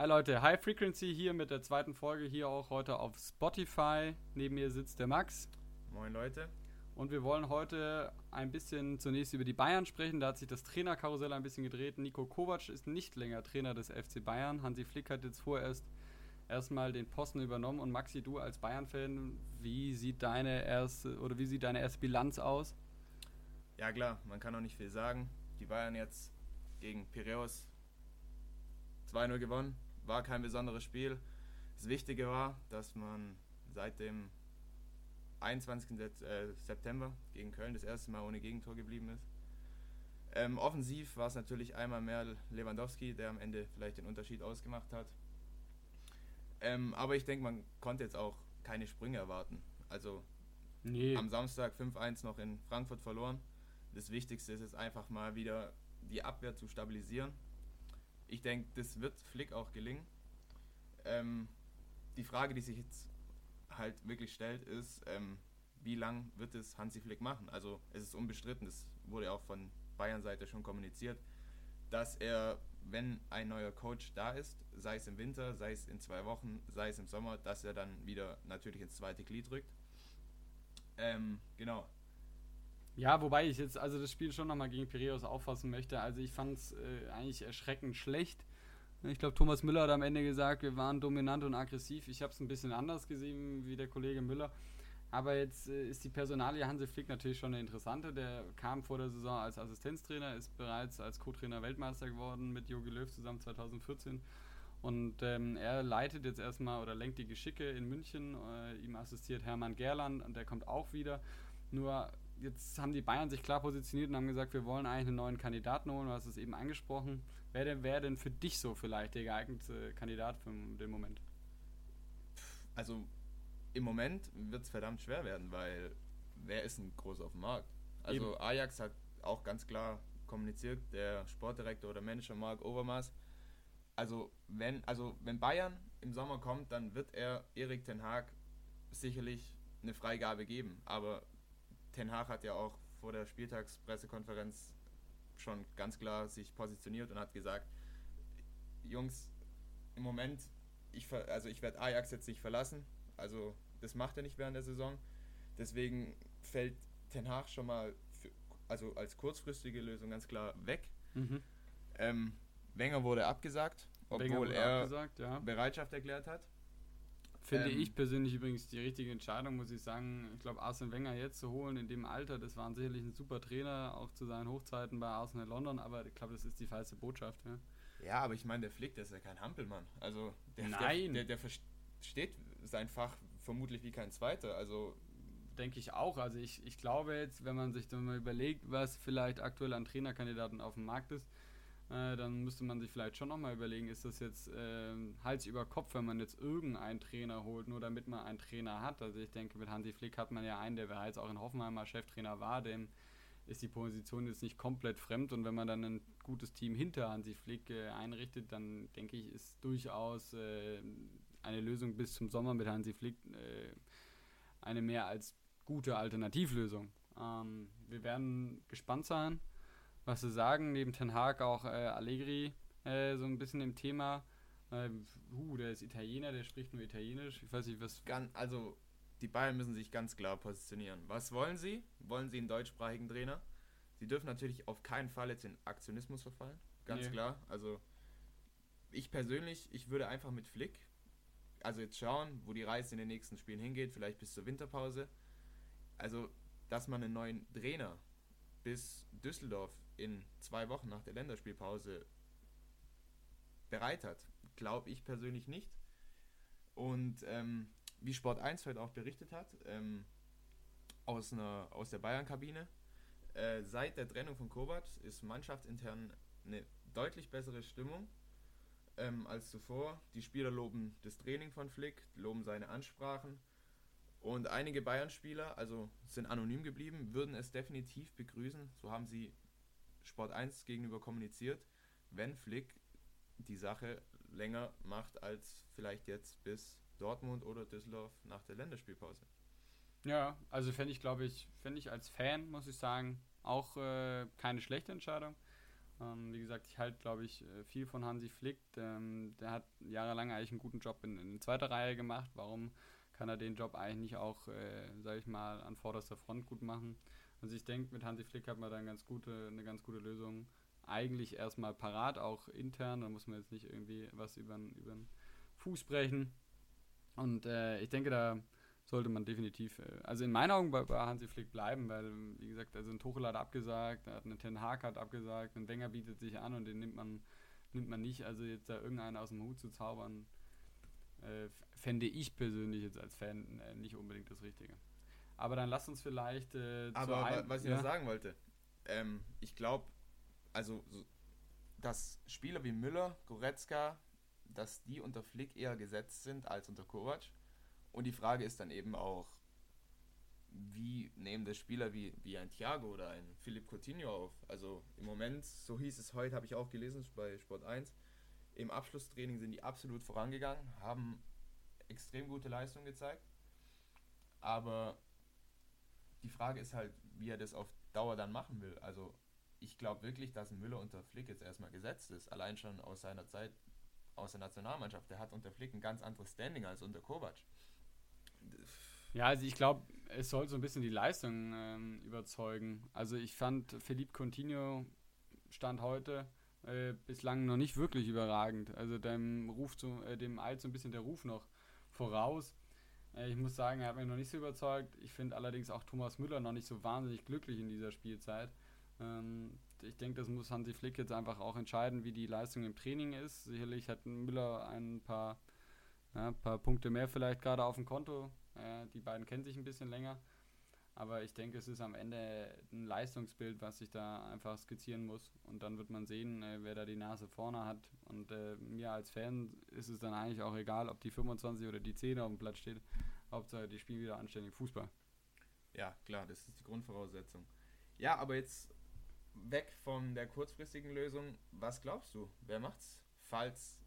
Hi Leute, High Frequency hier mit der zweiten Folge hier auch heute auf Spotify. Neben mir sitzt der Max. Moin Leute. Und wir wollen heute ein bisschen zunächst über die Bayern sprechen. Da hat sich das Trainerkarussell ein bisschen gedreht. Nico Kovac ist nicht länger Trainer des FC Bayern. Hansi Flick hat jetzt vorerst erstmal den Posten übernommen. Und Maxi, du als Bayern-Fan, wie sieht deine erste oder wie sieht deine erste Bilanz aus? Ja klar, man kann auch nicht viel sagen. Die Bayern jetzt gegen Piraeus 2-0 gewonnen. War kein besonderes Spiel. Das Wichtige war, dass man seit dem 21. Äh, September gegen Köln das erste Mal ohne Gegentor geblieben ist. Ähm, offensiv war es natürlich einmal mehr Lewandowski, der am Ende vielleicht den Unterschied ausgemacht hat. Ähm, aber ich denke, man konnte jetzt auch keine Sprünge erwarten. Also nee. am Samstag 5-1 noch in Frankfurt verloren. Das Wichtigste ist es einfach mal wieder die Abwehr zu stabilisieren. Ich denke, das wird Flick auch gelingen. Ähm, die Frage, die sich jetzt halt wirklich stellt, ist, ähm, wie lang wird es Hansi Flick machen? Also es ist unbestritten, das wurde auch von Bayern-Seite schon kommuniziert, dass er, wenn ein neuer Coach da ist, sei es im Winter, sei es in zwei Wochen, sei es im Sommer, dass er dann wieder natürlich ins zweite Glied rückt. Ähm, genau. Ja, wobei ich jetzt also das Spiel schon nochmal gegen Piraeus auffassen möchte. Also ich fand es äh, eigentlich erschreckend schlecht. Ich glaube, Thomas Müller hat am Ende gesagt, wir waren dominant und aggressiv. Ich habe es ein bisschen anders gesehen wie der Kollege Müller. Aber jetzt äh, ist die Personalie Hansi Flick natürlich schon eine interessante. Der kam vor der Saison als Assistenztrainer, ist bereits als Co-Trainer Weltmeister geworden mit Jogi Löw zusammen 2014. Und ähm, er leitet jetzt erstmal oder lenkt die Geschicke in München. Äh, ihm assistiert Hermann Gerland und der kommt auch wieder. Nur jetzt haben die Bayern sich klar positioniert und haben gesagt, wir wollen eigentlich einen neuen Kandidaten holen. Du hast es eben angesprochen. Wer denn, wer denn für dich so vielleicht der geeignete Kandidat für den Moment? Also im Moment wird es verdammt schwer werden, weil wer ist ein groß auf dem Markt? Also Eben. Ajax hat auch ganz klar kommuniziert, der Sportdirektor oder Manager Marc Overmars. Also wenn, also wenn Bayern im Sommer kommt, dann wird er Erik Ten Haag sicherlich eine Freigabe geben. Aber Ten Haag hat ja auch vor der Spieltagspressekonferenz schon ganz klar sich positioniert und hat gesagt, Jungs, im Moment, ich, also ich werde Ajax jetzt nicht verlassen. Also das macht er nicht während der Saison. Deswegen fällt Ten Hag schon mal für, also als kurzfristige Lösung ganz klar weg. Mhm. Ähm, Wenger wurde abgesagt, obwohl wurde er abgesagt, ja. Bereitschaft erklärt hat. Finde ähm, ich persönlich übrigens die richtige Entscheidung, muss ich sagen. Ich glaube, Arsene Wenger jetzt zu holen in dem Alter, das war sicherlich ein super Trainer, auch zu seinen Hochzeiten bei Arsenal London, aber ich glaube, das ist die falsche Botschaft. Ja, ja aber ich meine, der Flick, der ist ja kein Hampelmann. Also der, Nein. der, der, der versteht sein Fach vermutlich wie kein zweiter. Also denke ich auch. Also ich, ich glaube jetzt, wenn man sich dann mal überlegt, was vielleicht aktuell an Trainerkandidaten auf dem Markt ist, äh, dann müsste man sich vielleicht schon nochmal überlegen, ist das jetzt äh, Hals über Kopf, wenn man jetzt irgendeinen Trainer holt, nur damit man einen Trainer hat. Also ich denke, mit Hansi Flick hat man ja einen, der bereits auch in Hoffenheim mal Cheftrainer war, dem ist die Position jetzt nicht komplett fremd und wenn man dann ein gutes Team hinter Hansi Flick äh, einrichtet, dann denke ich, ist durchaus äh, eine Lösung bis zum Sommer mit Hansi Flick äh, eine mehr als gute Alternativlösung. Ähm, wir werden gespannt sein, was sie sagen. Neben Ten Hag auch äh, Allegri äh, so ein bisschen im Thema. Äh, uh, der ist Italiener, der spricht nur Italienisch. Ich weiß nicht, was. Ganz, also, die Bayern müssen sich ganz klar positionieren. Was wollen sie? Wollen sie einen deutschsprachigen Trainer? Sie dürfen natürlich auf keinen Fall jetzt in Aktionismus verfallen. Ganz nee. klar. Also, ich persönlich, ich würde einfach mit Flick also jetzt schauen, wo die Reise in den nächsten Spielen hingeht, vielleicht bis zur Winterpause. Also, dass man einen neuen Trainer bis Düsseldorf in zwei Wochen nach der Länderspielpause bereit hat, glaube ich persönlich nicht. Und ähm, wie Sport 1 heute auch berichtet hat, ähm, aus, einer, aus der Bayern-Kabine, äh, seit der Trennung von Kovac ist mannschaftsintern eine deutlich bessere Stimmung ähm, als zuvor. Die Spieler loben das Training von Flick, loben seine Ansprachen. Und einige Bayern-Spieler, also sind anonym geblieben, würden es definitiv begrüßen, so haben sie Sport 1 gegenüber kommuniziert, wenn Flick die Sache länger macht als vielleicht jetzt bis Dortmund oder Düsseldorf nach der Länderspielpause. Ja, also fände ich, glaube ich, fände ich als Fan, muss ich sagen, auch äh, keine schlechte Entscheidung Ähm, wie gesagt, ich halte, glaube ich, äh, viel von Hansi Flick. Ähm, der hat jahrelang eigentlich einen guten Job in, in zweiter Reihe gemacht. Warum kann er den Job eigentlich nicht auch, äh, sage ich mal, an vorderster Front gut machen? Also ich denke, mit Hansi Flick hat man da eine ganz gute, eine ganz gute Lösung eigentlich erstmal parat, auch intern. Da muss man jetzt nicht irgendwie was über den Fuß brechen. Und äh, ich denke, da sollte man definitiv, äh, also in meinen Augen bei, bei, Hansi Flick bleiben, weil, wie gesagt, also ein Tuchel hat abgesagt, hat einen Ten Hag hat abgesagt, ein Wenger bietet sich an und den nimmt man, nimmt man nicht. Also jetzt da irgendeinen aus dem Hut zu zaubern, äh, fände ich persönlich jetzt als Fan äh, nicht unbedingt das Richtige. Aber dann lass uns vielleicht. Äh, Aber ein, was ich ja? noch sagen wollte, ähm, ich glaube, also, so, dass Spieler wie Müller, Goretzka, dass die unter Flick eher gesetzt sind als unter Kovac. Und die Frage ist dann eben auch, wie nehmen das Spieler wie, wie ein Thiago oder ein Philipp Coutinho auf? Also im Moment, so hieß es heute, habe ich auch gelesen bei Sport 1, im Abschlusstraining sind die absolut vorangegangen, haben extrem gute Leistung gezeigt. Aber die Frage ist halt, wie er das auf Dauer dann machen will. Also ich glaube wirklich, dass Müller unter Flick jetzt erstmal gesetzt ist. Allein schon aus seiner Zeit aus der Nationalmannschaft. Der hat unter Flick ein ganz anderes Standing als unter Kovac. Ja, also ich glaube, es soll so ein bisschen die Leistung ähm, überzeugen. Also ich fand Philippe Coutinho stand heute äh, bislang noch nicht wirklich überragend. Also dem Ruf zu, äh, dem eilt so ein bisschen der Ruf noch voraus. Äh, ich muss sagen, er hat mich noch nicht so überzeugt. Ich finde allerdings auch Thomas Müller noch nicht so wahnsinnig glücklich in dieser Spielzeit. Ähm, ich denke, das muss Hansi Flick jetzt einfach auch entscheiden, wie die Leistung im Training ist. Sicherlich hat Müller ein paar, ja, paar Punkte mehr vielleicht gerade auf dem Konto. Äh, die beiden kennen sich ein bisschen länger. Aber ich denke, es ist am Ende ein Leistungsbild, was sich da einfach skizzieren muss. Und dann wird man sehen, äh, wer da die Nase vorne hat. Und äh, mir als Fan ist es dann eigentlich auch egal, ob die 25 oder die 10 auf dem Platz steht. Hauptsache, die spielen wieder anständig Fußball. Ja, klar, das ist die Grundvoraussetzung. Ja, aber jetzt weg von der kurzfristigen Lösung. Was glaubst du? Wer macht's, falls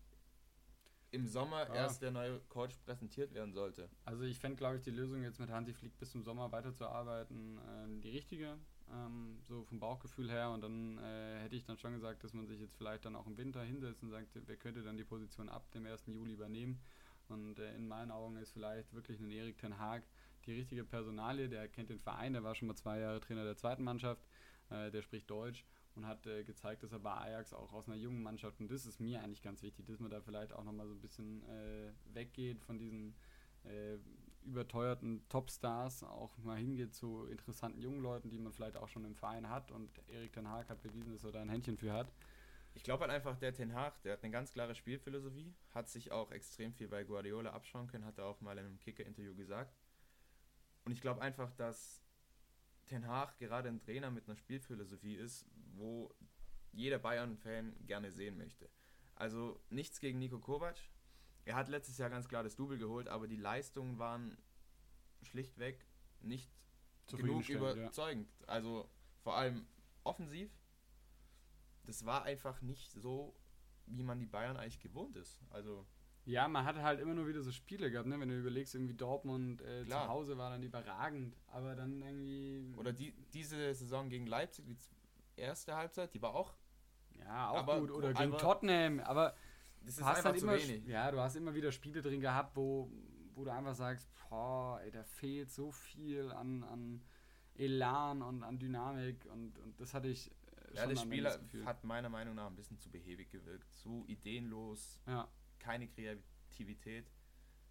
im Sommer ja. erst der neue Coach präsentiert werden sollte? Also ich fände, glaube ich, die Lösung jetzt mit Hansi Flick bis zum Sommer weiterzuarbeiten äh, die richtige. Ähm, so vom Bauchgefühl her und dann äh, hätte ich dann schon gesagt, dass man sich jetzt vielleicht dann auch im Winter hinsetzt und sagt, wer könnte dann die Position ab dem 1. Juli übernehmen. Und äh, in meinen Augen ist vielleicht wirklich ein Erik Ten Haag die richtige Personalie, der kennt den Verein, der war schon mal zwei Jahre Trainer der zweiten Mannschaft äh, der spricht Deutsch und hat äh, gezeigt, dass er bei Ajax auch aus einer jungen Mannschaft, und das ist mir eigentlich ganz wichtig, dass man da vielleicht auch nochmal so ein bisschen äh, weggeht von diesen äh, überteuerten Topstars, auch mal hingeht zu interessanten jungen Leuten, die man vielleicht auch schon im Verein hat und Erik Ten Haag hat bewiesen, dass er da ein Händchen für hat. Ich glaube halt einfach, der Ten Hag, der hat eine ganz klare Spielphilosophie, hat sich auch extrem viel bei Guardiola abschauen können, hat er auch mal in einem Kicker-Interview gesagt. Und ich glaube einfach, dass Ten Hag gerade ein Trainer mit einer Spielphilosophie ist, wo jeder Bayern-Fan gerne sehen möchte. Also nichts gegen Nico Kovac. Er hat letztes Jahr ganz klar das Double geholt, aber die Leistungen waren schlichtweg nicht genug überzeugend. Ja. Also vor allem offensiv. Das war einfach nicht so, wie man die Bayern eigentlich gewohnt ist. Also ja, man hatte halt immer nur wieder so Spiele gehabt, ne? Wenn du überlegst, irgendwie Dortmund äh, zu Hause war dann überragend, aber dann irgendwie. Oder die, diese Saison gegen Leipzig, die erste Halbzeit, die war auch. Ja, auch gut. Oder gegen Tottenham, aber. Das ist hast halt immer, wenig. Ja, du hast immer wieder Spiele drin gehabt, wo, wo du einfach sagst, boah, ey, da fehlt so viel an, an Elan und an Dynamik und, und das hatte ich. Äh, ja, das Spiel hat meiner Meinung nach ein bisschen zu behäbig gewirkt, zu ideenlos. Ja keine Kreativität,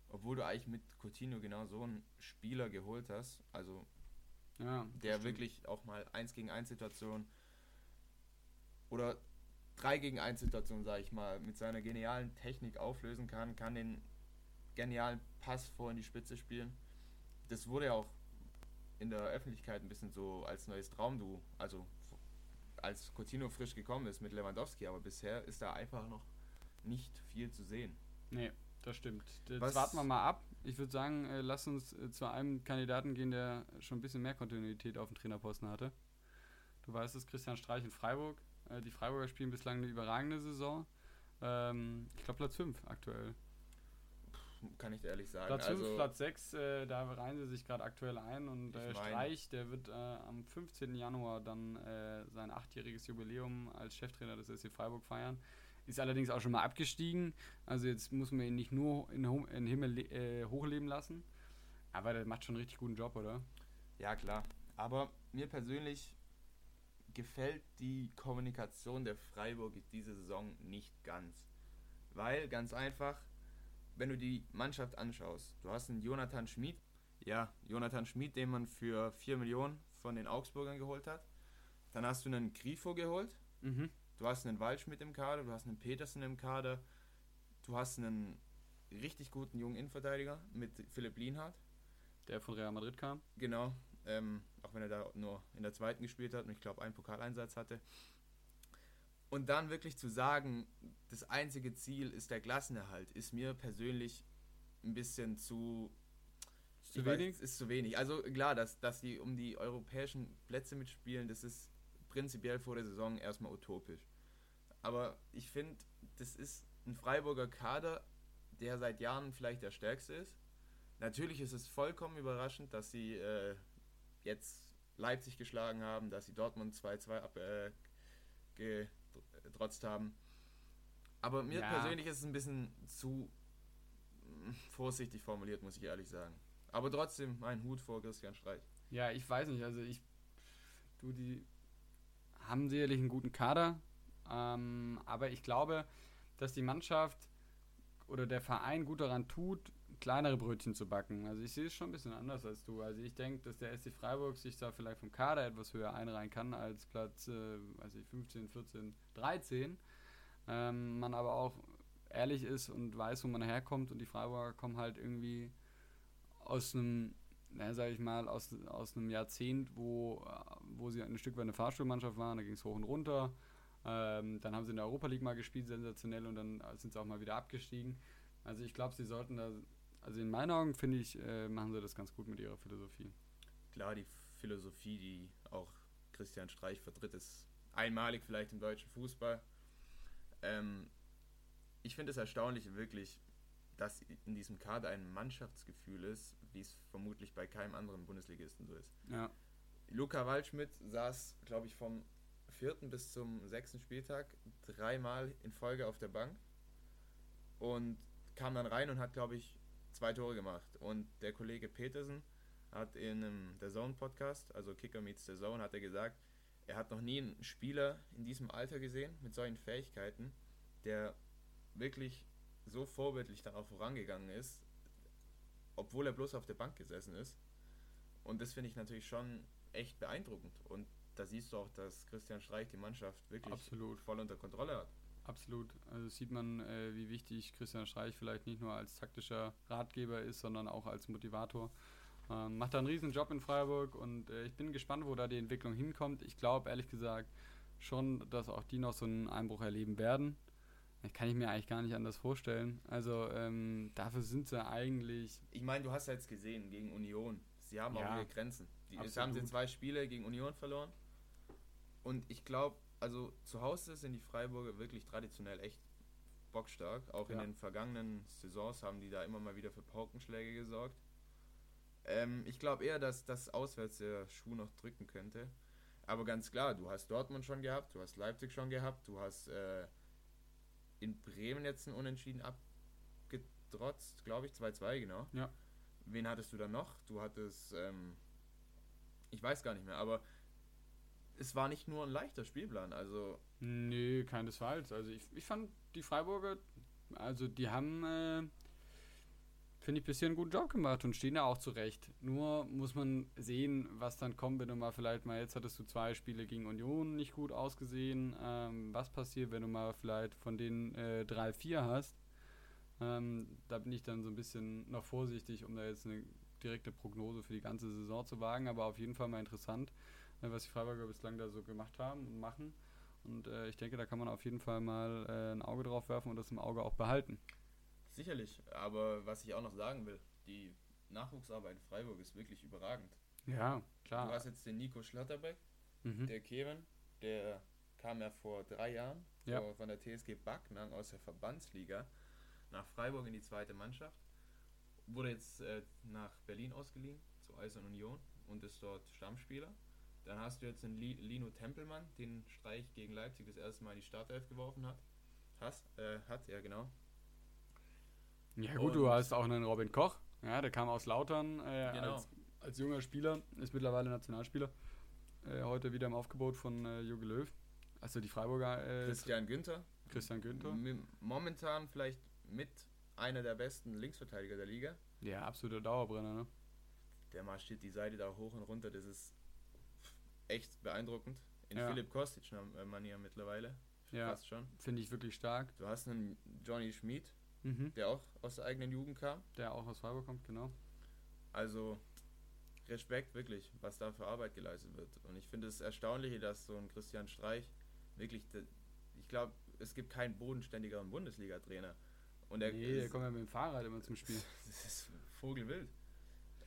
obwohl du eigentlich mit Coutinho genau so einen Spieler geholt hast, also ja, der stimmt. wirklich auch mal 1 gegen 1 Situation oder 3 gegen 1 Situation, sage ich mal, mit seiner genialen Technik auflösen kann, kann den genialen Pass vor in die Spitze spielen. Das wurde ja auch in der Öffentlichkeit ein bisschen so als neues Traumduo, also als Coutinho frisch gekommen ist mit Lewandowski, aber bisher ist da einfach noch nicht viel zu sehen. Nee, das stimmt. Jetzt Was? warten wir mal ab. Ich würde sagen, äh, lass uns äh, zu einem Kandidaten gehen, der schon ein bisschen mehr Kontinuität auf dem Trainerposten hatte. Du weißt es, Christian Streich in Freiburg. Äh, die Freiburger spielen bislang eine überragende Saison. Ähm, ich glaube Platz 5 aktuell. kann ich ehrlich sagen. Platz 5, also, Platz 6, äh, da reihen sie sich gerade aktuell ein und äh, Streich, der wird äh, am 15. Januar dann sein achtjähriges Jubiläum als Cheftrainer des SC Freiburg feiern. Ist allerdings auch schon mal abgestiegen. Also jetzt muss man ihn nicht nur in den Himmel äh, hochleben lassen. Aber der macht schon einen richtig guten Job, oder? Ja, klar. Aber mir persönlich gefällt die Kommunikation der Freiburg diese Saison nicht ganz. Weil, ganz einfach, wenn du die Mannschaft anschaust, du hast einen Jonathan Schmid, ja, Jonathan Schmid, den man für 4 Millionen von den Augsburgern geholt hat. Dann hast du einen Grifo geholt. Mhm. Du hast einen Waldschmidt im Kader, du hast einen Petersen im Kader. Du hast einen richtig guten jungen Innenverteidiger mit Philipp Lienhardt. Der von Real Madrid kam. Genau, ähm, auch wenn er da nur in der zweiten gespielt hat und ich glaube einen Pokaleinsatz hatte. Und dann wirklich zu sagen, das einzige Ziel ist der Klassenerhalt, ist mir persönlich ein bisschen zu. Zu wenig? Weiß, ist zu wenig. Also klar, dass, dass die um die europäischen Plätze mitspielen, das ist prinzipiell vor der Saison erstmal utopisch. Aber ich finde, das ist ein Freiburger Kader, der seit Jahren vielleicht der stärkste ist. Natürlich ist es vollkommen überraschend, dass sie äh, jetzt Leipzig geschlagen haben, dass sie Dortmund 2-2 abgetrotzt äh, haben. Aber mir ja. persönlich ist es ein bisschen zu mm, vorsichtig formuliert, muss ich ehrlich sagen. Aber trotzdem mein Hut vor Christian Streich. Ja, ich weiß nicht, also ich, du, die haben sicherlich einen guten Kader, ähm, aber ich glaube, dass die Mannschaft oder der Verein gut daran tut, kleinere Brötchen zu backen. Also ich sehe es schon ein bisschen anders als du. Also ich denke, dass der SC Freiburg sich da vielleicht vom Kader etwas höher einreihen kann als Platz äh, ich, 15, 14, 13. Ähm, man aber auch ehrlich ist und weiß, wo man herkommt und die Freiburger kommen halt irgendwie aus einem, naja, sag ich mal, aus, aus einem Jahrzehnt, wo, wo sie ein Stück weit eine Fahrstuhlmannschaft waren, da ging es hoch und runter. Ähm, dann haben sie in der Europa League mal gespielt, sensationell, und dann sind sie auch mal wieder abgestiegen. Also ich glaube, sie sollten da also in meinen Augen finde ich, äh, machen sie das ganz gut mit ihrer Philosophie. Klar, die Philosophie, die auch Christian Streich vertritt, ist einmalig vielleicht im deutschen Fußball. Ähm, ich finde es erstaunlich wirklich, dass in diesem Kader ein Mannschaftsgefühl ist, wie es vermutlich bei keinem anderen Bundesligisten so ist. Ja. Luca Waldschmidt saß, glaube ich, vom vierten bis zum sechsten Spieltag dreimal in Folge auf der Bank und kam dann rein und hat, glaube ich, zwei Tore gemacht. Und der Kollege Petersen hat in einem The Zone Podcast, also Kicker Meets The Zone, hat er gesagt, er hat noch nie einen Spieler in diesem Alter gesehen mit solchen Fähigkeiten, der wirklich so vorbildlich dann auch vorangegangen ist, obwohl er bloß auf der Bank gesessen ist. Und das finde ich natürlich schon echt beeindruckend. Und da siehst du auch, dass Christian Streich die Mannschaft wirklich Absolut. voll unter Kontrolle hat. Absolut. Also sieht man, äh, wie wichtig Christian Streich vielleicht nicht nur als taktischer Ratgeber ist, sondern auch als Motivator. Ähm, macht da einen riesen Job in Freiburg und äh, ich bin gespannt, wo da die Entwicklung hinkommt. Ich glaube ehrlich gesagt schon, dass auch die noch so einen Einbruch erleben werden. Das kann ich mir eigentlich gar nicht anders vorstellen. Also ähm, dafür sind sie eigentlich. Ich meine, du hast ja jetzt gesehen gegen Union. Sie haben ja, auch ihre Grenzen. Die, haben sie zwei Spiele gegen Union verloren. Und ich glaube, also zu Hause sind die Freiburger wirklich traditionell echt bockstark. Auch ja. in den vergangenen Saisons haben die da immer mal wieder für Paukenschläge gesorgt. Ähm, ich glaube eher, dass das auswärts der Schuh noch drücken könnte. Aber ganz klar, du hast Dortmund schon gehabt, du hast Leipzig schon gehabt, du hast äh, in Bremen jetzt ein Unentschieden abgetrotzt, glaube ich, 2-2, genau. Ja. Wen hattest du dann noch? Du hattest, ähm, ich weiß gar nicht mehr, aber es war nicht nur ein leichter Spielplan, also. Nee, keinesfalls. Also ich, ich fand die Freiburger, also die haben, äh, finde ich, bisher einen guten Job gemacht und stehen da auch zurecht. Nur muss man sehen, was dann kommt, wenn du mal vielleicht mal, jetzt hattest du zwei Spiele gegen Union nicht gut ausgesehen. Ähm, was passiert, wenn du mal vielleicht von den äh, drei, vier hast? Ähm, da bin ich dann so ein bisschen noch vorsichtig, um da jetzt eine direkte Prognose für die ganze Saison zu wagen, aber auf jeden Fall mal interessant. Was die Freiburger bislang da so gemacht haben und machen. Und äh, ich denke, da kann man auf jeden Fall mal äh, ein Auge drauf werfen und das im Auge auch behalten. Sicherlich, aber was ich auch noch sagen will, die Nachwuchsarbeit in Freiburg ist wirklich überragend. Ja, klar. Du hast jetzt den Nico Schlotterbeck, mhm. der Kevin, der kam ja vor drei Jahren ja. von der TSG Backnang aus der Verbandsliga nach Freiburg in die zweite Mannschaft wurde jetzt äh, nach Berlin ausgeliehen, zu Eisern Union und ist dort Stammspieler. Dann hast du jetzt einen Lino Tempelmann, den Streich gegen Leipzig das erste Mal in die Startelf geworfen hat. Hast, äh, hat, ja genau. Ja gut, und du hast auch einen Robin Koch, ja, der kam aus Lautern äh, genau. als, als, junger Spieler, ist mittlerweile Nationalspieler. Äh, heute wieder im Aufgebot von äh, Jogi Löw. Also die Freiburger. Äh, Christian Günther. Christian Günther. Momentan vielleicht mit einer der besten Linksverteidiger der Liga. Ja, absoluter Dauerbrenner, ne? Der marschiert die Seite da hoch und runter, das ist echt beeindruckend. In ja. Philipp Kostic-Manier mittlerweile. Ja, fast schon. Finde ich wirklich stark. Du hast einen Johnny Schmid, mhm. der auch aus der eigenen Jugend kam. Der auch aus Freiburg kommt, genau. Also Respekt wirklich, was da für Arbeit geleistet wird. Und ich finde es erstaunlich, dass so ein Christian Streich wirklich, ich glaube, es gibt keinen bodenständigeren Bundesliga-Trainer. Und er nee, der kommt ja mit dem Fahrrad immer zum Spiel. das ist vogelwild.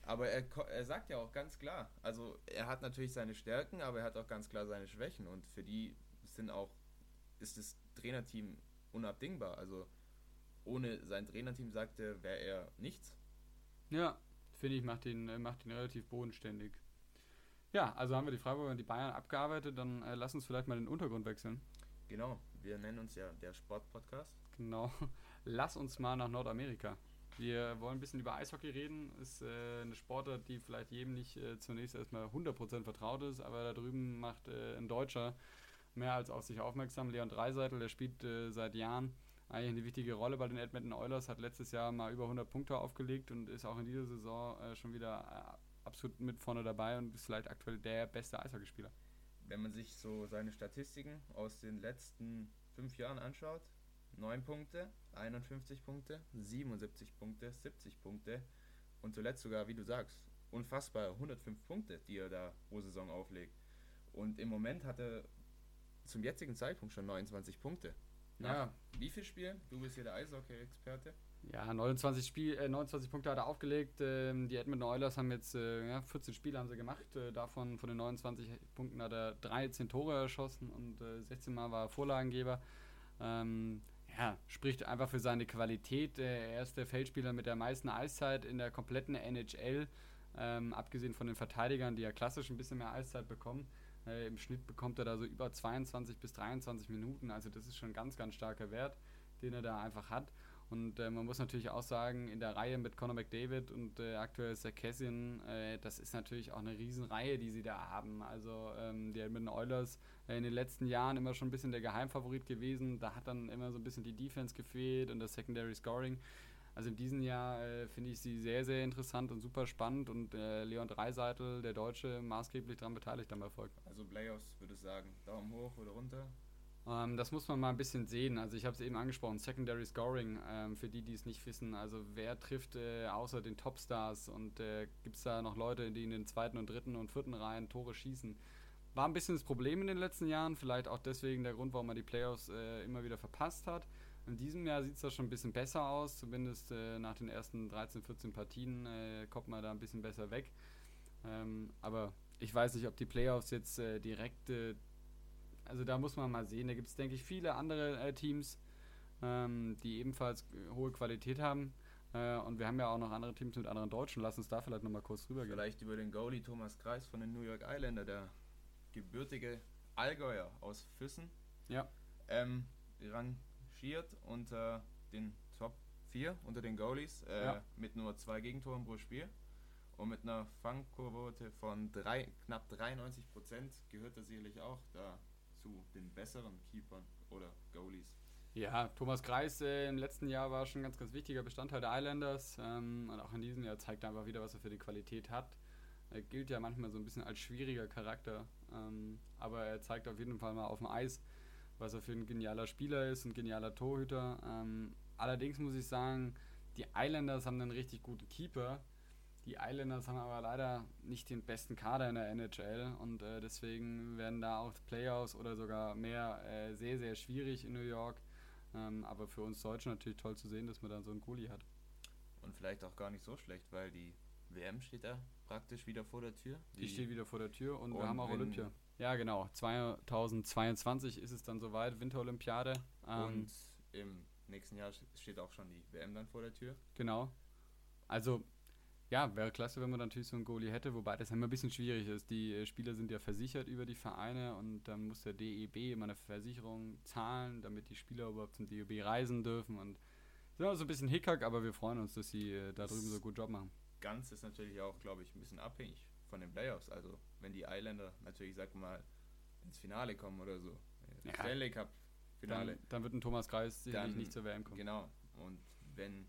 Aber er, er sagt ja auch ganz klar, also er hat natürlich seine Stärken, aber er hat auch ganz klar seine Schwächen und für die sind auch, ist das Trainerteam unabdingbar. Also ohne sein Trainerteam, sagt er, wäre er nichts. Ja, finde ich, macht ihn, äh, macht ihn relativ bodenständig. Ja, also haben wir die Freiburger und die Bayern abgearbeitet, dann äh, lass uns vielleicht mal den Untergrund wechseln. Genau, wir nennen uns ja der Sportpodcast. Genau, lass uns mal nach Nordamerika. Wir wollen ein bisschen über Eishockey reden. Ist äh, eine Sportart, die vielleicht jedem nicht äh, zunächst erstmal 100% vertraut ist, aber da drüben macht äh, ein Deutscher mehr als auf sich aufmerksam. Leon Dreiseitel, der spielt äh, seit Jahren eigentlich eine wichtige Rolle bei den Edmonton Oilers, hat letztes Jahr mal über 100 Punkte aufgelegt und ist auch in dieser Saison äh, schon wieder äh, absolut mit vorne dabei und ist vielleicht aktuell der beste Eishockeyspieler. Wenn man sich so seine Statistiken aus den letzten fünf Jahren anschaut, 9 Punkte, 51 Punkte, 77 Punkte, 70 Punkte und zuletzt sogar, wie du sagst, unfassbar 105 Punkte, die er da pro Saison auflegt. Und im Moment hat er zum jetzigen Zeitpunkt schon 29 Punkte. Nach ja. Wie viel Spielen? Du bist hier der Eishockey-Experte. Ja, 29, Spiel, äh, 29 Punkte hat er aufgelegt. Ähm, die Edmonton Oilers haben jetzt äh, ja, 14 Spiele haben sie gemacht. Äh, davon von den 29 Punkten hat er 13 Tore erschossen und 16 äh, Mal war er Vorlagengeber. Ähm, ja, spricht einfach für seine Qualität. er ist der Feldspieler mit der meisten Eiszeit in der kompletten NHL. Ähm, abgesehen von den Verteidigern, die ja klassisch ein bisschen mehr Eiszeit bekommen. Äh, Im Schnitt bekommt er da so über 22 bis 23 Minuten. Also das ist schon ein ganz, ganz starker Wert, den er da einfach hat. Und äh, man muss natürlich auch sagen, in der Reihe mit Conor McDavid und äh, aktuell Sarkisian, äh, das ist natürlich auch eine Riesenreihe, die sie da haben. Also ähm, die mit den Oilers äh, in den letzten Jahren immer schon ein bisschen der Geheimfavorit gewesen. Da hat dann immer so ein bisschen die Defense gefehlt und das Secondary Scoring. Also in diesem Jahr äh, finde ich sie sehr, sehr interessant und super spannend und äh, Leon Dreiseitel, der Deutsche, maßgeblich daran beteiligt am Erfolg. Also Playoffs würde ich sagen, Daumen hoch oder runter? Ähm, das muss man mal ein bisschen sehen. Also ich habe es eben angesprochen, Secondary Scoring, ähm, für die, die es nicht wissen. Also wer trifft äh, außer den Topstars und äh, gibt es da noch Leute, die in den zweiten und dritten und vierten Reihen Tore schießen? War ein bisschen das Problem in den letzten Jahren, vielleicht auch deswegen der Grund, warum man die Playoffs äh, immer wieder verpasst hat. In diesem Jahr sieht es da schon ein bisschen besser aus, zumindest äh, nach den ersten 13, 14 Partien äh, kommt man da ein bisschen besser weg. Ähm, aber ich weiß nicht, ob die Playoffs jetzt äh, direkt, also da muss man mal sehen. Da gibt es, denke ich, viele andere äh, Teams, ähm, die ebenfalls äh, hohe Qualität haben. und wir haben ja auch noch andere Teams mit anderen Deutschen. Lass uns da vielleicht nochmal kurz rübergehen. Vielleicht über den Goalie Thomas Kreis von den New York Islander, der gebürtige Allgäuer aus Füssen. Ja. Ähm, ran rangiert unter den Top 4, unter den Goalies, äh, ja. mit nur zwei Gegentoren pro Spiel. Und mit einer Fangquote von drei, knapp 93 Prozent gehört er sicherlich auch da zu den besseren Keepern oder Goalies. Ja, Thomas Kreis äh, im letzten Jahr war schon ein ganz, ganz wichtiger Bestandteil der Islanders. Ähm, und auch in diesem Jahr zeigt er einfach wieder, was er für die Qualität hat. Er gilt ja manchmal so ein bisschen als schwieriger Charakter. Ähm, aber er zeigt auf jeden Fall mal auf dem Eis, was er für ein genialer Spieler ist, ein genialer Torhüter. Ähm, allerdings muss ich sagen, die Islanders haben einen richtig guten Keeper. Die Islanders haben aber leider nicht den besten Kader in der NHL und äh, deswegen werden da auch Playoffs oder sogar mehr äh, sehr, sehr schwierig in New York. Ähm, aber für uns Deutsche natürlich toll zu sehen, dass man da so einen Goalie hat. Und vielleicht auch gar nicht so schlecht, weil die WM steht da praktisch wieder vor der Tür. Die, die steht wieder vor der Tür und, und wir haben auch Olympia. Ja, genau. 2022 ist es dann soweit, Winterolympiade. Ähm, und im nächsten Jahr steht auch schon die WM dann vor der Tür. Genau. Also, ja, wäre klasse, wenn man natürlich so einen Goalie hätte, wobei das immer ein bisschen schwierig ist. Die äh, Spieler sind ja versichert über die Vereine und dann muss der DEB immer eine Versicherung zahlen, damit die Spieler überhaupt zum DEB reisen dürfen und das ist auch so ein bisschen Hickhack, aber wir freuen uns, dass sie äh, da drüben so gut Job machen. Ganz ist natürlich auch, glaube ich, ein bisschen abhängig von den Playoffs. Also, wenn die Isländer natürlich, sag mal, ins Finale kommen oder so, Ja. Stanley Cup Finale, Dann, dann wird ein Thomas Kreis sicherlich Dann- nicht zur WM kommen. Genau. Und wenn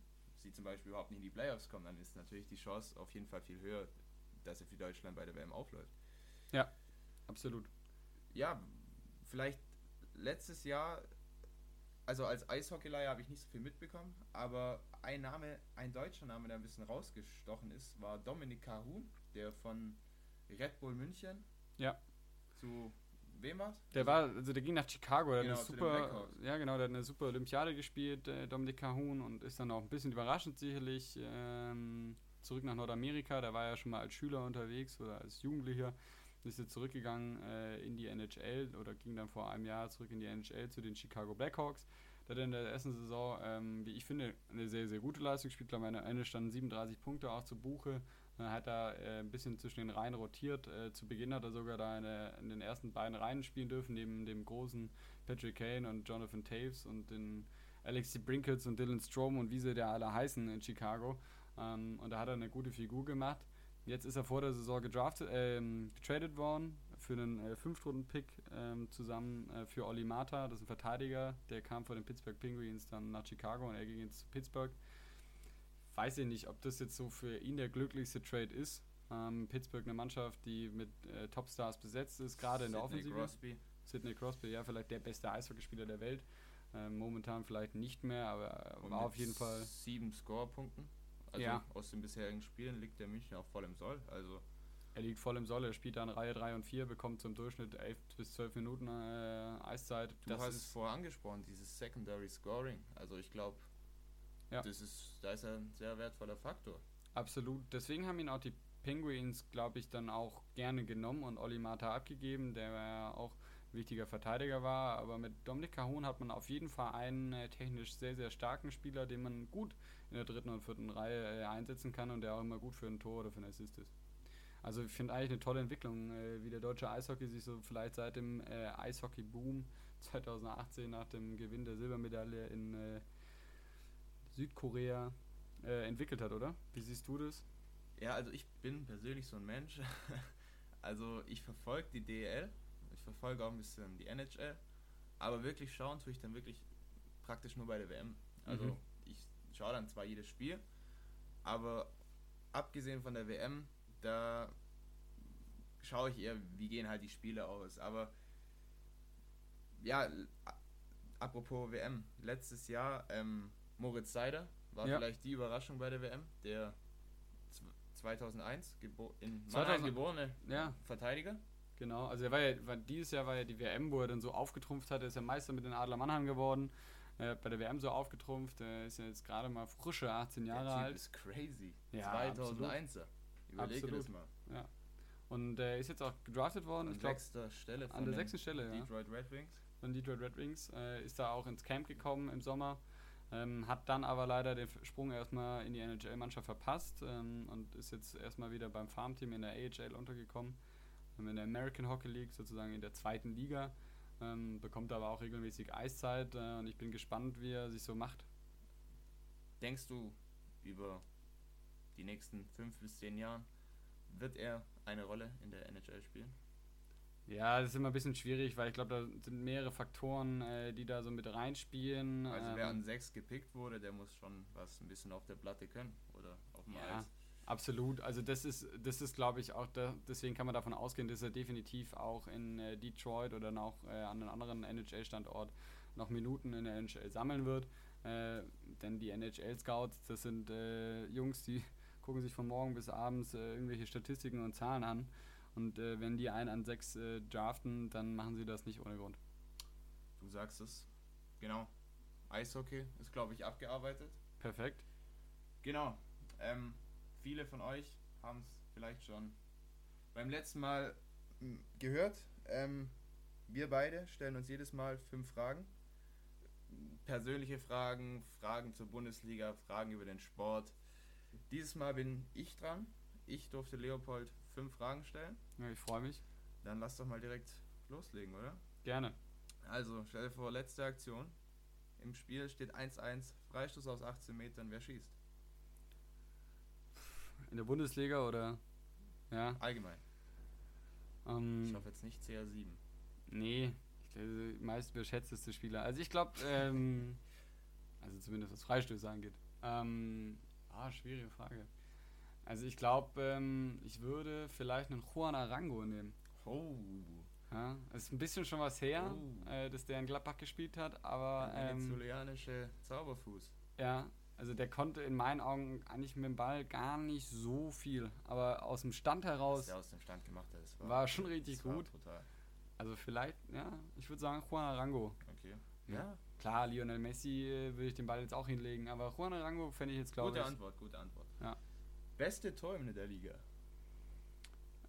sie zum Beispiel überhaupt nicht in die Playoffs kommen, dann ist natürlich die Chance auf jeden Fall viel höher, dass er für Deutschland bei der WM aufläuft. Absolut. Ja, vielleicht letztes Jahr, also als Eishockeyleier habe ich nicht so viel mitbekommen, aber ein Name, ein deutscher Name, der ein bisschen rausgestochen ist, war Dominik Kahun, der von Red Bull München Ja. zu wem war's? Der war, also der ging nach Chicago, der Genau, hat eine den super, ja genau, der hat eine super Olympiade gespielt, äh, Dominik Kahun, und ist dann auch ein bisschen überraschend sicherlich ähm, zurück nach Nordamerika. Der war ja schon mal als Schüler unterwegs oder als Jugendlicher, ist jetzt zurückgegangen äh, in die NHL oder ging dann vor einem Jahr zurück in die NHL zu den Chicago Blackhawks. Der hat in der ersten Saison, ähm, wie ich finde, eine sehr, sehr gute Leistung gespielt. Am Ende standen 37 Punkte auch zu Buche. Dann hat er äh, ein bisschen zwischen den Reihen rotiert. Äh, zu Beginn hat er sogar da eine, in den ersten beiden Reihen spielen dürfen, neben dem großen Patrick Kane und Jonathan Taves und den Alexi Brinkets und Dylan Strom und wie sie da alle heißen in Chicago. Ähm, und da hat er eine gute Figur gemacht. Jetzt ist er vor der Saison gedraftet, ähm, getradet worden für einen äh, Fünftrunden-Pick ähm, zusammen äh, für Oli Mata. Das ist ein Verteidiger, der kam von den Pittsburgh Penguins dann nach Chicago und er ging jetzt zu Pittsburgh. Weiß ich nicht, ob das jetzt so für ihn der glücklichste Trade ist. Ähm, Pittsburgh eine Mannschaft, die mit äh, Topstars besetzt ist, gerade in der Sidney Offensive. Crosby. Sidney Crosby, ja, vielleicht der beste Eishockeyspieler der Welt. Ähm, momentan vielleicht nicht mehr, aber er Und war auf jeden Fall. Sieben Scorepunkten. Also Ja. aus den bisherigen Spielen liegt der München auch voll im Soll. Also Er liegt voll im Soll, er spielt dann Reihe 3 und 4, bekommt zum Durchschnitt 11 bis 12 Minuten äh, Eiszeit. Du das hast es vorher angesprochen, dieses Secondary Scoring. Also ich glaube, Ja. das ist, da ist er ein sehr wertvoller Faktor. absolut. Deswegen haben ihn auch die Penguins, glaube ich, dann auch gerne genommen und Olli Mata abgegeben, der ja auch ein wichtiger Verteidiger war. Aber mit Dominik Cahun hat man auf jeden Fall einen äh, technisch sehr, sehr starken Spieler, den man gut in der dritten und vierten Reihe äh, einsetzen kann und der auch immer gut für ein Tor oder für einen Assist ist. Also ich finde eigentlich eine tolle Entwicklung, äh, wie der deutsche Eishockey sich so vielleicht seit dem äh, Eishockey-Boom 2018 nach dem Gewinn der Silbermedaille in Südkorea äh, entwickelt hat, oder? Wie siehst du das? Ja, also ich bin persönlich so ein Mensch. Also ich verfolge die DEL, ich verfolge auch ein bisschen die NHL, aber wirklich schauen tue ich dann wirklich praktisch nur bei der WM. Also Mhm. ich schaue dann zwar jedes Spiel, aber abgesehen von der WM, da schaue ich eher, wie gehen halt die Spiele aus. Aber ja, apropos WM, letztes Jahr ähm, Moritz Seider war Ja. vielleicht die Überraschung bei der WM, der zw- 2001 gebo in 2000 Mannheim geborene Ja. Verteidiger. Genau, also er war ja, war, dieses Jahr war ja die WM, wo er dann so aufgetrumpft hat, er ist ja Meister mit den Adler Mannheim geworden, äh, bei der WM so aufgetrumpft, er ist ja jetzt gerade mal frische 18 Jahre alt ist crazy. Ja, 2001er. Überleg dir das Absolut. mal. und er ist jetzt auch gedraftet worden, An ich sechster Stelle an der sechsten Stelle, ja. Detroit Red Wings. von Detroit Red Wings, äh, ist da auch ins Camp gekommen im Sommer, ähm, hat dann aber leider den Sprung erstmal in die NHL-Mannschaft verpasst ähm, und ist jetzt erstmal wieder beim Farmteam in der AHL untergekommen, ähm, in der American Hockey League, sozusagen in der zweiten Liga, ähm, bekommt aber auch regelmäßig Eiszeit äh, und ich bin gespannt, wie er sich so macht. Denkst du, über die nächsten fünf bis zehn Jahren wird er eine Rolle in der NHL spielen? Ja, das ist immer ein bisschen schwierig, weil ich glaube, da sind mehrere Faktoren, äh, die da so mit reinspielen. Also wer ähm, an sechs gepickt wurde, der muss schon was ein bisschen auf der Platte können oder auf dem Ja. Eis. Absolut, also das ist, das ist glaube ich auch, da, deswegen kann man davon ausgehen, dass er definitiv auch in äh, Detroit oder noch äh, an einem anderen NHL-Standort noch Minuten in der NHL sammeln wird. Äh, denn die NHL-Scouts, das sind äh, Jungs, die gucken sich von morgen bis abends äh, irgendwelche Statistiken und Zahlen an. Und äh, wenn die einen an sechs äh, draften, dann machen sie das nicht ohne Grund. Du sagst es. Genau. Eishockey ist, glaube ich, abgearbeitet. Perfekt. Genau. Ähm, viele von euch haben es vielleicht schon beim letzten Mal m, gehört. Ähm, wir beide stellen uns jedes Mal fünf Fragen. Persönliche Fragen, Fragen zur Bundesliga, Fragen über den Sport. Dieses Mal bin ich dran. Ich durfte Leopold fünf Fragen stellen. Ja, ich freue mich. Dann lass doch mal direkt loslegen, oder? Gerne. Also, stell dir vor, letzte Aktion. Im Spiel steht 1-1, Freistoß aus 18 Metern. Wer schießt? In der Bundesliga oder? Ja. Allgemein. Ähm, Ich hoffe jetzt nicht CR7. nee, ich glaube, meist überschätzteste Spieler. Also ich glaube, ähm, also zumindest was Freistöße angeht. Ähm, ah, schwierige Frage. Also ich glaube, ähm, ich würde vielleicht einen Juan Arango nehmen. Oh. Ja, das ist ein bisschen schon was her, Oh. äh, dass der in Gladbach gespielt hat, aber Der ähm, venezuelanische Zauberfuß. ja, also der konnte in meinen Augen eigentlich mit dem Ball gar nicht so viel, aber aus dem Stand Was heraus der aus dem Stand gemacht hat, das war, war schon richtig war gut. brutal. Also vielleicht, ja, ich würde sagen Juan Arango. Okay. Ja. Ja, Klar, Lionel Messi äh, würde ich den Ball jetzt auch hinlegen, aber Juan Arango fände ich jetzt, glaube gute ich. Antwort, gute Antwort. Ja. Beste Torhymne der Liga.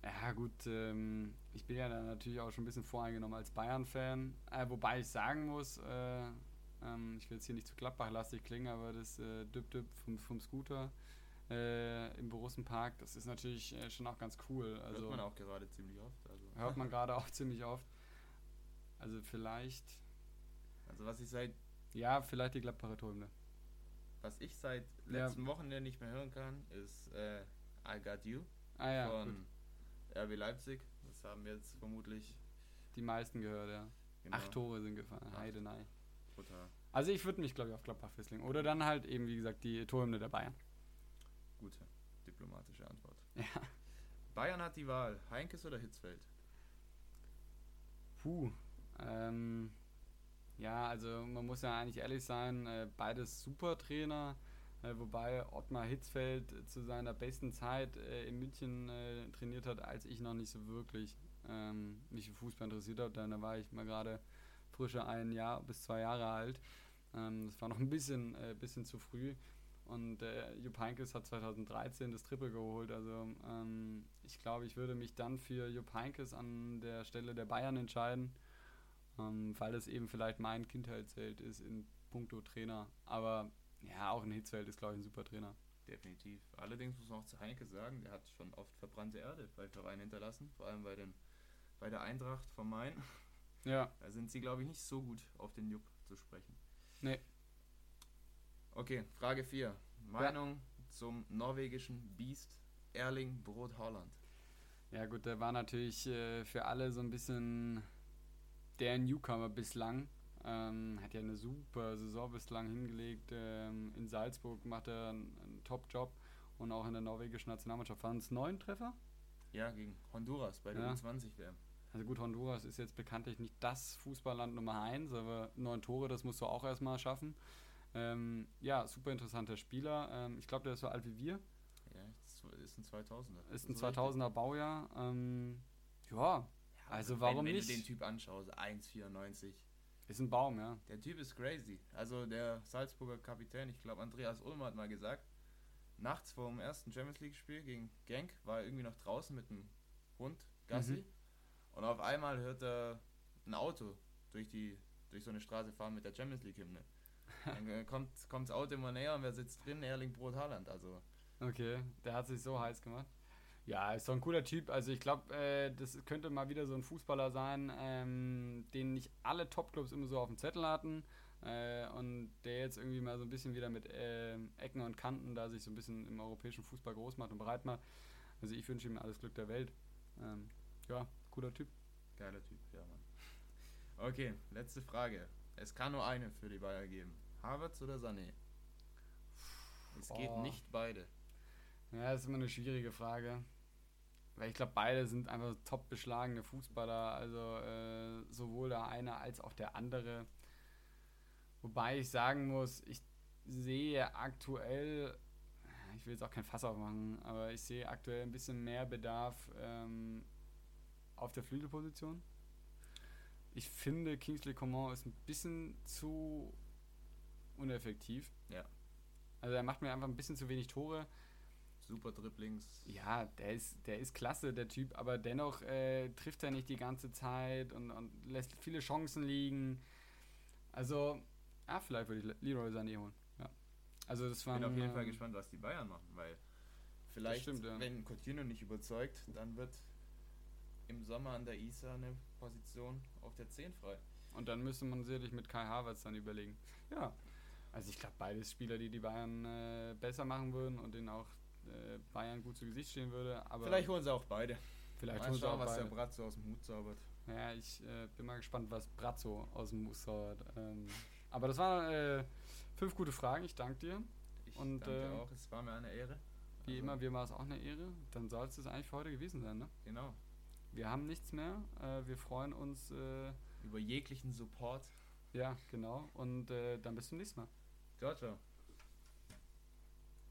Ja, gut, ähm, ich bin ja da natürlich auch schon ein bisschen voreingenommen als Bayern-Fan. Äh, wobei ich sagen muss, äh, ähm, ich will jetzt hier nicht zu Gladbach-lastig klingen, aber das äh, Düpp-Düpp vom, vom Scooter äh, im Borussenpark, das ist natürlich äh, schon auch ganz cool. Also Hört man auch gerade ziemlich oft. Also, hört man gerade auch ziemlich oft. Also vielleicht, also was ich seit ja, vielleicht die Gladbacher Träume. Was ich seit Ja. letzten Wochenende nicht mehr hören kann, ist äh, I Got You Ah ja, gut. von RB Leipzig. Das haben jetzt vermutlich die meisten gehört, ja. genau, Acht Tore sind gefallen, Acht. Heidenei. brutal. Also ich würde mich, glaube ich, auf Gladbach festlegen. Oder dann halt eben, wie gesagt, die Torhymne der Bayern. Gute diplomatische Antwort. Ja. Bayern hat die Wahl, Heinkes oder Hitzfeld? Puh. Ähm, ja, also man muss ja eigentlich ehrlich sein, äh, beides super Trainer. Äh, wobei Ottmar Hitzfeld zu seiner besten Zeit äh, in München trainiert hat, als ich noch nicht so wirklich ähm, mich für Fußball interessiert habe. Da war ich mal gerade frische ein Jahr bis zwei Jahre alt. Ähm, das war noch ein bisschen, bisschen zu früh. Und äh, Jupp Heynckes hat 2013 das Triple geholt. Also ähm, ich glaube, ich würde mich dann für Jupp Heynckes an der Stelle der Bayern entscheiden, ähm, weil es eben vielleicht mein Kindheitsheld ist in puncto Trainer. Aber ja, auch ein Hitzfeld ist, glaube ich, ein super Trainer. Definitiv. Allerdings muss man auch zu Heinkes sagen, der hat schon oft verbrannte Erde bei Vereinen hinterlassen, vor allem bei, den, bei der Eintracht vom Main. Ja, Da sind sie, glaube ich, nicht so gut auf den Jupp zu sprechen. Nee. Okay, Frage 4. Meinung zum norwegischen Beast Erling Brot Haaland. ja gut, der war natürlich äh, für alle so ein bisschen der Newcomer bislang. Ähm, hat ja eine super Saison bislang hingelegt. Ähm, in Salzburg macht er einen, einen Top-Job und auch in der norwegischen Nationalmannschaft waren es neun Treffer. Ja, gegen Honduras bei der Ja. U20-WM. Also gut, Honduras ist jetzt bekanntlich nicht das Fußballland Nummer 1, aber neun Tore, das musst du auch erstmal schaffen. Ähm, ja, super interessanter Spieler. Ähm, ich glaube, der ist so alt wie wir. Ja, ist ein 2000er. Ist ein So richtig. 2000er Baujahr. Ähm, Ja, also warum wenn, nicht? Wenn du den Typ anschaust, 1,94. ist ein Baum, ja. Der Typ ist crazy. Also der Salzburger Kapitän, ich glaube Andreas Ulmer hat mal gesagt, nachts vor dem ersten Champions League Spiel gegen Genk war er irgendwie noch draußen mit einem Hund, Gassi. Mhm. Und auf einmal hört er ein Auto durch die durch so eine Straße fahren mit der Champions League Hymne. Dann äh, kommt, kommt das Auto immer näher und wer sitzt drin? Erling Brot Haaland. Also Okay, der hat sich so heiß gemacht. Ja, ist doch ein cooler Typ. Also ich glaube, äh, das könnte mal wieder so ein Fußballer sein, ähm, den nicht alle Topclubs immer so auf dem Zettel hatten. Äh, und der jetzt irgendwie mal so ein bisschen wieder mit ähm, Ecken und Kanten da sich so ein bisschen im europäischen Fußball groß macht und bereit macht. Also ich wünsche ihm alles Glück der Welt. Ähm, ja, cooler Typ. geiler Typ, ja Mann. Okay, letzte Frage. Es kann nur eine für die Bayer geben. Havertz oder Sané? Es geht Oh. nicht beide. Ja, das ist immer eine schwierige Frage. Weil ich glaube, beide sind einfach top beschlagene Fußballer. Also äh, sowohl der eine als auch der andere. Wobei ich sagen muss, ich sehe aktuell, ich will jetzt auch kein Fass aufmachen, aber ich sehe aktuell ein bisschen mehr Bedarf ähm, auf der Flügelposition. Ich finde, Kingsley Coman ist ein bisschen zu uneffektiv. Ja. Also er macht mir einfach ein bisschen zu wenig Tore. Super Dribblings. Ja, der ist, der ist klasse, der Typ, aber dennoch äh, trifft er nicht die ganze Zeit und, und lässt viele Chancen liegen. Also, ah, vielleicht würde ich Le- Leroy Sané holen. Ja. Also das Ich war bin auf jeden Fall gespannt, was die Bayern machen, weil vielleicht, stimmt, ja. wenn Coutinho nicht überzeugt, dann wird im Sommer an der ISA eine Position auf der 10 frei. Und dann müsste man sicherlich mit Kai Havertz dann überlegen. Ja, also ich glaube, beides Spieler, die die Bayern äh, besser machen würden und denen auch äh, Bayern gut zu Gesicht stehen würde. Aber vielleicht holen sie auch beide. vielleicht Mal holen sie schauen, auch was beide. der Bratzo aus dem Hut zaubert. Ja, ich äh, bin mal gespannt, was Brazzo aus dem Mus zaubert. Ähm, aber das waren äh, fünf gute Fragen. Ich danke dir. Ich Und, danke äh, auch, es war mir eine Ehre. Wie Also, immer, mir war es auch eine Ehre. Dann soll es das eigentlich für heute gewesen sein. Ne? Genau. Wir haben nichts mehr. Äh, wir freuen uns. Über jeglichen Support. ja, genau. Und äh, dann bis zum nächsten Mal. Ciao, ciao.